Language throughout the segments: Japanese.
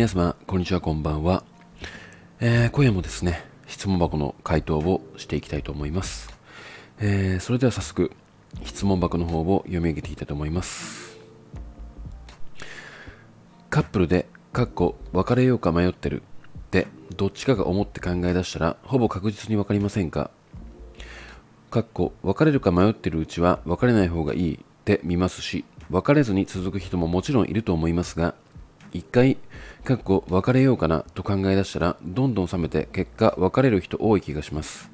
皆様、こんにちは、こんばんは。えー、今夜もですね、質問箱の回答をしていきたいと思います。えー、それでは早速、質問箱の方を読み上げていきたいと思います。カップルで、かっこ別れようか迷ってるで、どっちかが思って考え出したら、ほぼ確実に分かりませんか？かっこ別れるか迷ってるうちは別れない方がいいって見ますし、別れずに続く人ももちろんいると思いますが、一回、かっこ別れようかなと考え出したら、どんどん冷めて、結果別れる人多い気がします。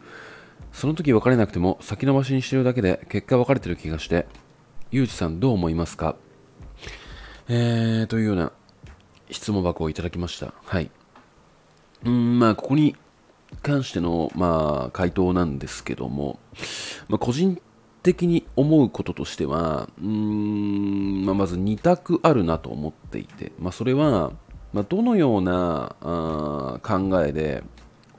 その時別れなくても先延ばしにしてるだけで結果別れてる気がして、ゆうじさんどう思いますか？えー、というような質問箱をいただきました。はい。うん、まあ、ここに関しての、まあ、回答なんですけども、まあ、個人的に思うこととしては、うーんまあ、まず2択あるなと思っていて、まあ、それは、まあ、どのようなあ考えで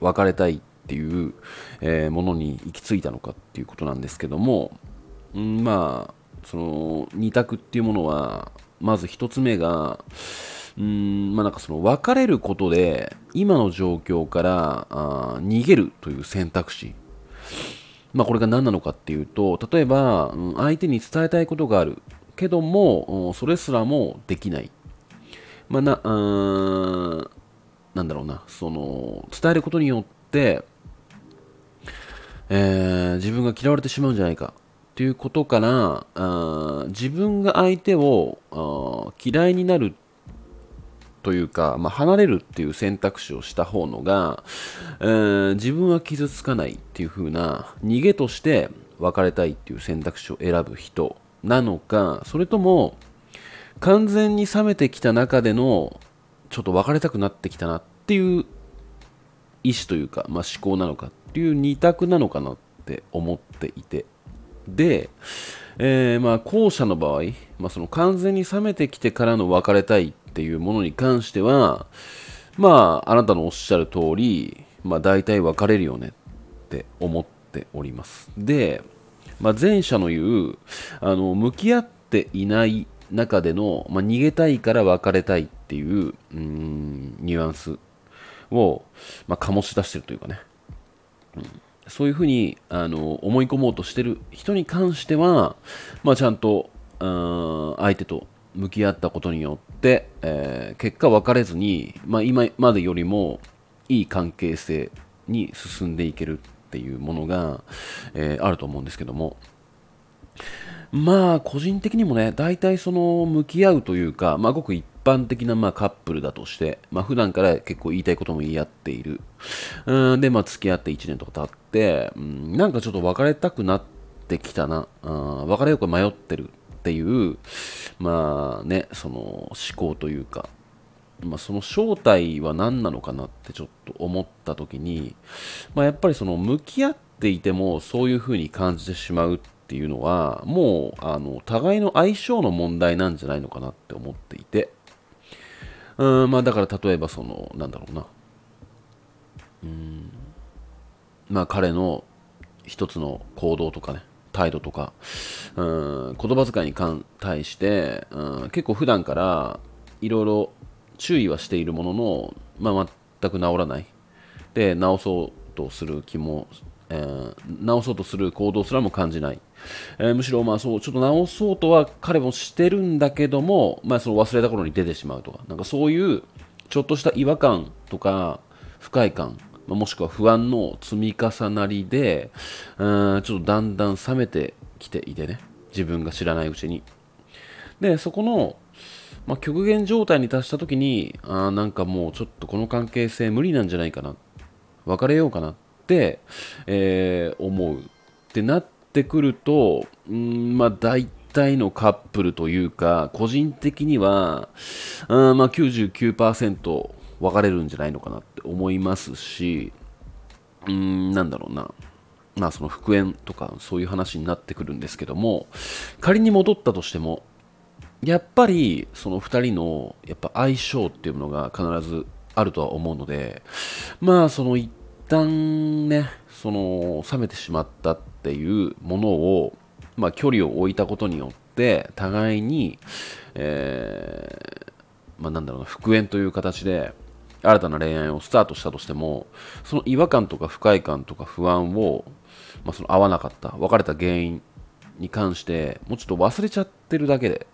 別れたいっていう、えー、ものに行き着いたのかっていうことなんですけども、んまあ、その2択っていうものは、まず1つ目が、うんまあ、なんかその別れることで今の状況からあ逃げるという選択肢まあ、これが何なのかっていうと例えば、相手に伝えたいことがある。けども、それすらもできない、まあ、なうんなんだろうな。その伝えることによって、えー、自分が嫌われてしまうんじゃないか。ということからあ自分が相手を嫌いになるというか、まあ、離れるっていう選択肢をした方のが、えー、自分は傷つかないっていう風な逃げとして別れたいっていう選択肢を選ぶ人なのかそれとも完全に冷めてきた中でのちょっと別れたくなってきたなっていう意思というか、まあ、思考なのかっていう二択なのかなって思っていて。で、えー、まあ後者の場合、まあ、その完全に冷めてきてからの別れたいっっていうものに関しては、まあ、あなたのおっしゃる通り、まあ、大体別れるよねって思っております。で、まあ、前者の言う、あの、向き合っていない中での、まあ、逃げたいから別れたいっていう、うん、ニュアンスを、まあ、醸し出してるというかね。うんそういうふうにあの思い込もうとしてる人に関しては、まあ、ちゃんと相手と向き合ったことによって、えー、結果別れずに、まあ、今までよりもいい関係性に進んでいけるっていうものが、えー、あると思うんですけども。まあ個人的にもね大体その向き合うというか、まあ、ごく一般的なまあカップルだとして、まあ、普段から結構言いたいことも言い合っている。うんで、まあ、付き合って1年とか経って、うん、なんかちょっと別れたくなってきたな。あ別れようか迷ってるっていう、まあね、その思考というか、まあ、その正体は何なのかなってちょっと思った時に、まあ、やっぱりその向き合っていてもそういう風に感じてしまうっていうのはもうあの互いの相性の問題なんじゃないのかなって思っていてうんまあだから例えばそのなんだろうな。うんまあ彼の一つの行動とかね。態度とか、うん、言葉遣いに対して、うん、結構普段からいろいろ注意はしているものの、まあ、全く治らない。で、治そうとする気も、えー、治そうとする行動すらも感じない。えー、むしろ、まあそう、ちょっと直そうとは彼もしてるんだけども、まあその忘れた頃に出てしまうとか、なんかそういうちょっとした違和感とか不快感もしくは不安の積み重なりで、うんちょっとだんだん冷めてきていてね、自分が知らないうちに。で、そこの、まあ、極限状態に達した時に、あなんかもうちょっとこの関係性無理なんじゃないかな、別れようかなって、えー、思う。ってなってくると、うんまあ大体のカップルというか、個人的には、うんまあ99%分かれるんじゃないのかな。思いますし、うーん、なんだろうな。まあその復縁とかそういう話になってくるんですけども、仮に戻ったとしても、やっぱりその2人のやっぱ相性っていうものが必ずあるとは思うので、まあその一旦ね、その冷めてしまったっていうものを、まあ距離を置いたことによって、互いに、えーまあ、なんだろうな復縁という形で新たな恋愛をスタートしたとしてもその違和感とか不快感とか不安を、まあ、その合わなかった別れた原因に関してもうちょっと忘れちゃってるだけで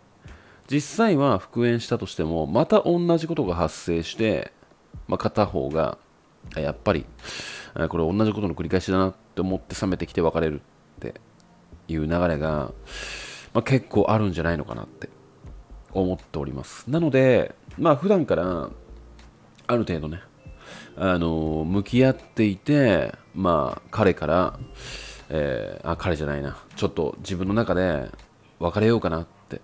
実際は復縁したとしてもまた同じことが発生して、まあ、片方がやっぱりこれ同じことの繰り返しだなって思って冷めてきて別れるっていう流れが、まあ、結構あるんじゃないのかなって思っております。なのでまあ普段からある程度ね。あの向き合っていてまあ彼から、えー、あ彼じゃないな。ちょっと自分の中で別れようかなって。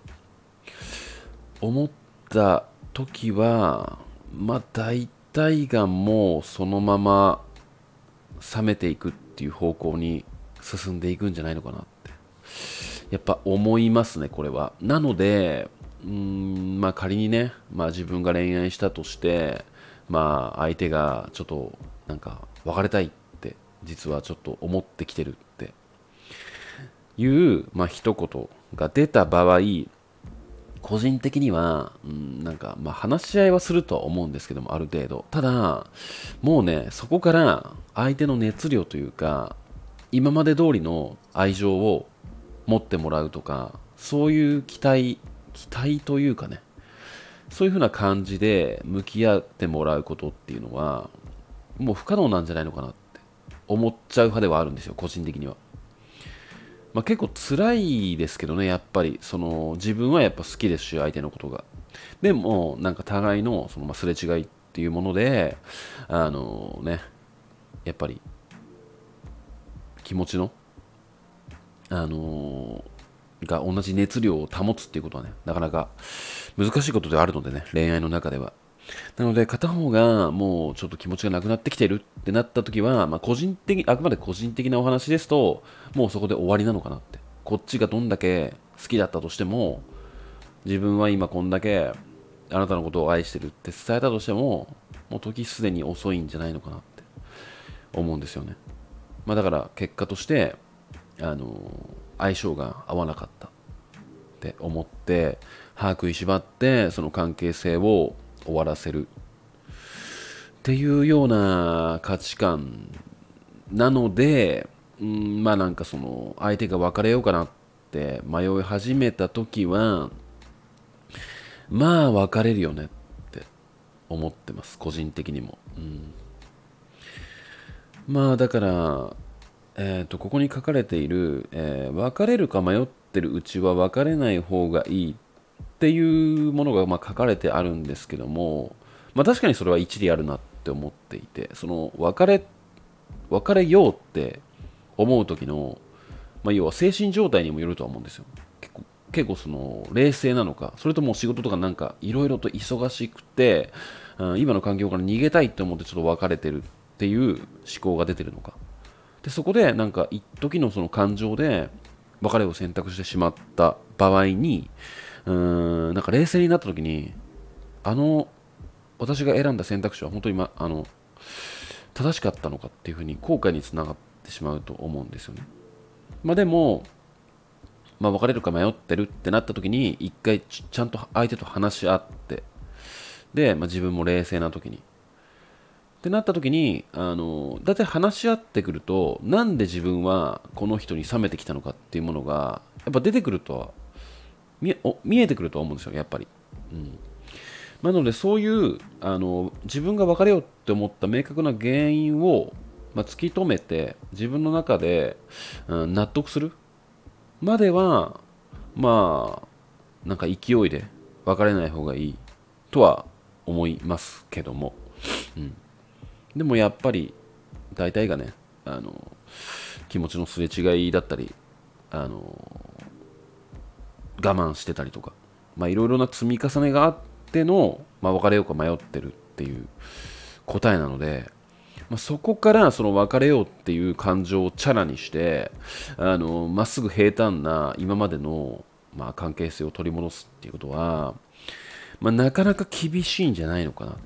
思った時はまあ大体がもうそのまま冷めていくっていう方向に進んでいくんじゃないのかなって。やっぱ思いますねこれは。なのでうんまあ仮にね、まあ、自分が恋愛したとしてまあ相手がちょっとなんか別れたいって実はちょっと思ってきてるっていうまあ一言が出た場合個人的には、うん、なんか、まあ、話し合いはするとは思うんですけども、ある程度。ただ、もうね、そこから相手の熱量というか、今まで通りの愛情を持ってもらうとか、そういう期待、期待というかね、そういう風な感じで向き合ってもらうことっていうのは、もう不可能なんじゃないのかなって思っちゃう派ではあるんですよ、個人的には。まあ、結構辛いですけどね、やっぱりその自分はやっぱ好きですし、相手のことが。でも、なんか互いのそのますれ違いっていうもので、あのね、やっぱり気持ちの、あのが同じ熱量を保つっていうことはね、なかなか難しいことではあるのでね、恋愛の中では。なので、片方がもうちょっと気持ちがなくなってきてるってなった時は、まあ、個人的、あくまで個人的なお話ですと、もうそこで終わりなのかなって。こっちがどんだけ好きだったとしても、自分は今こんだけあなたのことを愛してるって伝えたとしても、もう時すでに遅いんじゃないのかなって思うんですよね。まあ、だから結果として、あの相性が合わなかったって思って、歯食いしばってその関係性を終わらせるっていうような価値観なので、うん、まあなんかその相手が別れようかなって迷い始めた時はまあ別れるよねって思ってます個人的にも、うん、まあだからえーと、ここに書かれている、えー、別れるか迷ってるうちは別れない方がいいっていうものがま書かれてあるんですけども、まあ、確かにそれは一理あるなって思っていてその別れ別れようって思う時の、まあ、要は精神状態にもよるとは思うんですよ。結構結構その冷静なのかそれとも仕事とかなんかいろいろと忙しくて、うん、今の環境から逃げたいって思ってちょっと別れてるっていう思考が出てるのか。でそこでなんか一時のその感情で別れを選択してしまった場合にうーんなんか冷静になった時にあの私が選んだ選択肢は本当に、ま、あの正しかったのかっていうふうに後悔につながってしまうと思うんですよね。まあ、でも、まあ、別れるか迷ってるってなった時に一回ちゃんと相手と話し合ってで、まあ、自分も冷静な時にってなった時にあのだいたい話し合ってくるとなんで自分はこの人に冷めてきたのかっていうものがやっぱ出てくるとは見見えてくるとは思うんですよやっぱり、うん、なのでそういうあの自分が別れようって思った明確な原因を、まあ、突き止めて自分の中で、うん、納得するまではまあなんか勢いで別れない方がいいとは思いますけども、うん、でもやっぱり大体がねあの気持ちのすれ違いだったりあの我慢してたりとかいろいろな積み重ねがあっての、まあ、別れようか迷ってるっていう答えなので、まあ、そこからその別れようっていう感情をチャラにしてあのまっすぐ平坦な今までの、まあ、関係性を取り戻すっていうことは、まあ、なかなか厳しいんじゃないのかなっ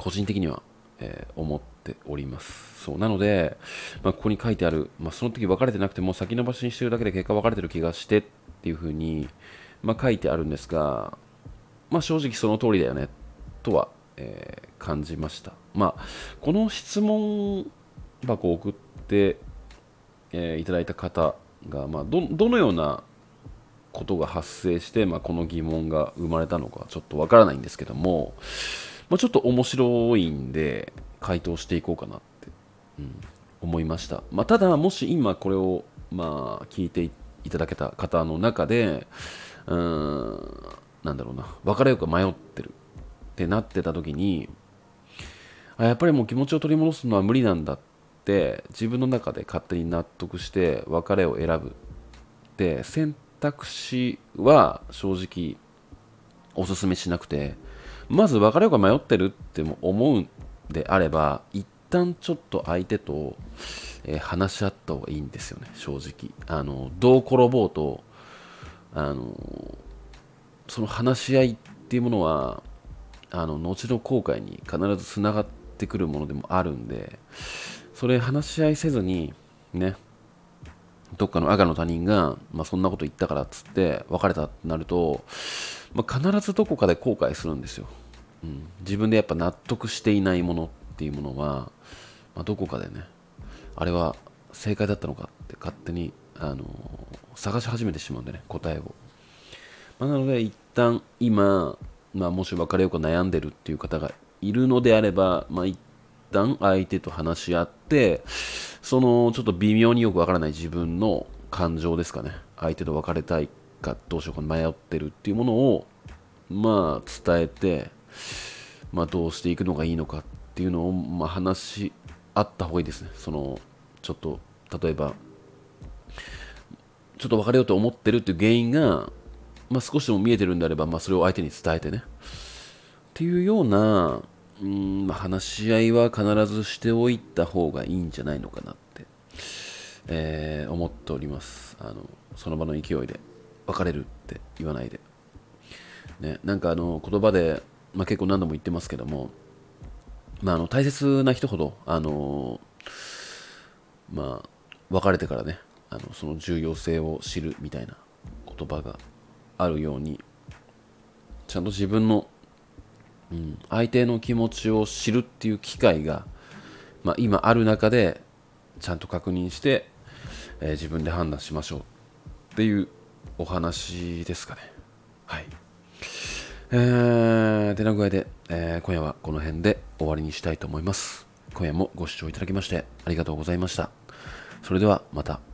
個人的には、えー、思っております。そうなので、まあ、ここに書いてある、まあ、その時別れてなくても先延ばしにしてるだけで結果別れてる気がしてっていうふうに、まあ、書いてあるんですがまあ、正直その通りだよねとは、えー、感じました。まあこの質問箱を送って、えー、いただいた方が、まあ、どどのようなことが発生して、まあ、この疑問が生まれたのかちょっとわからないんですけども、まあ、ちょっと面白いんで回答していこうかなって、うん、思いました、まあ、ただもし今これを、まあ、聞いていただけた方の中でうんなんだろうな別れようか迷ってるってなってた時にあやっぱりもう気持ちを取り戻すのは無理なんだって自分の中で勝手に納得して別れを選ぶで選択肢は正直おすすめしなくてまず別れようか迷ってるっても思うんであれば一旦ちょっと相手と、えー、話し合った方がいいんですよね正直。あのどう転ぼうとあのその話し合いっていうものはあの後の後悔に必ずつながってくるものでもあるんでそれ話し合いせずにねどっかの赤の他人が、まあ、そんなこと言ったからっつって別れたってなると、まあ、必ずどこかで後悔するんですよ、うん、自分でやっぱ納得していないものっていうものは、まあ、どこかでねあれは正解だったのかって勝手に、あの、探し始めてしまうんでね答えを、まあ、なので一旦今、まあ、もし別れようか悩んでるっていう方がいるのであれば、まあ、一旦相手と話し合ってそのちょっと微妙によくわからない自分の感情ですかね。相手と別れたいかどうしようか迷ってるっていうものをまあ伝えて、まあ、どうしていくのがいいのかっていうのを、まあ、話し合った方がいいですね。そのちょっと例えばちょっと別れようと思ってるっていう原因が、まあ、少しでも見えてるんであれば、まあ、それを相手に伝えてね。っていうようなうん、話し合いは必ずしておいた方がいいんじゃないのかなって、えー、思っております。あのその場の勢いで別れるって言わないで、ね、なんかあの言葉で、まあ、結構何度も言ってますけども、まあ、あの大切な人ほどあのまあ別れてからねあのその重要性を知るみたいな言葉があるようにちゃんと自分のうん、相手の気持ちを知るっていう機会が、まあ、今ある中でちゃんと確認して、えー、自分で判断しましょうっていうお話ですかね。はい。えー、てな具合で、えー、今夜はこの辺で終わりにしたいと思います。今夜もご視聴いただきましてありがとうございました。それではまた。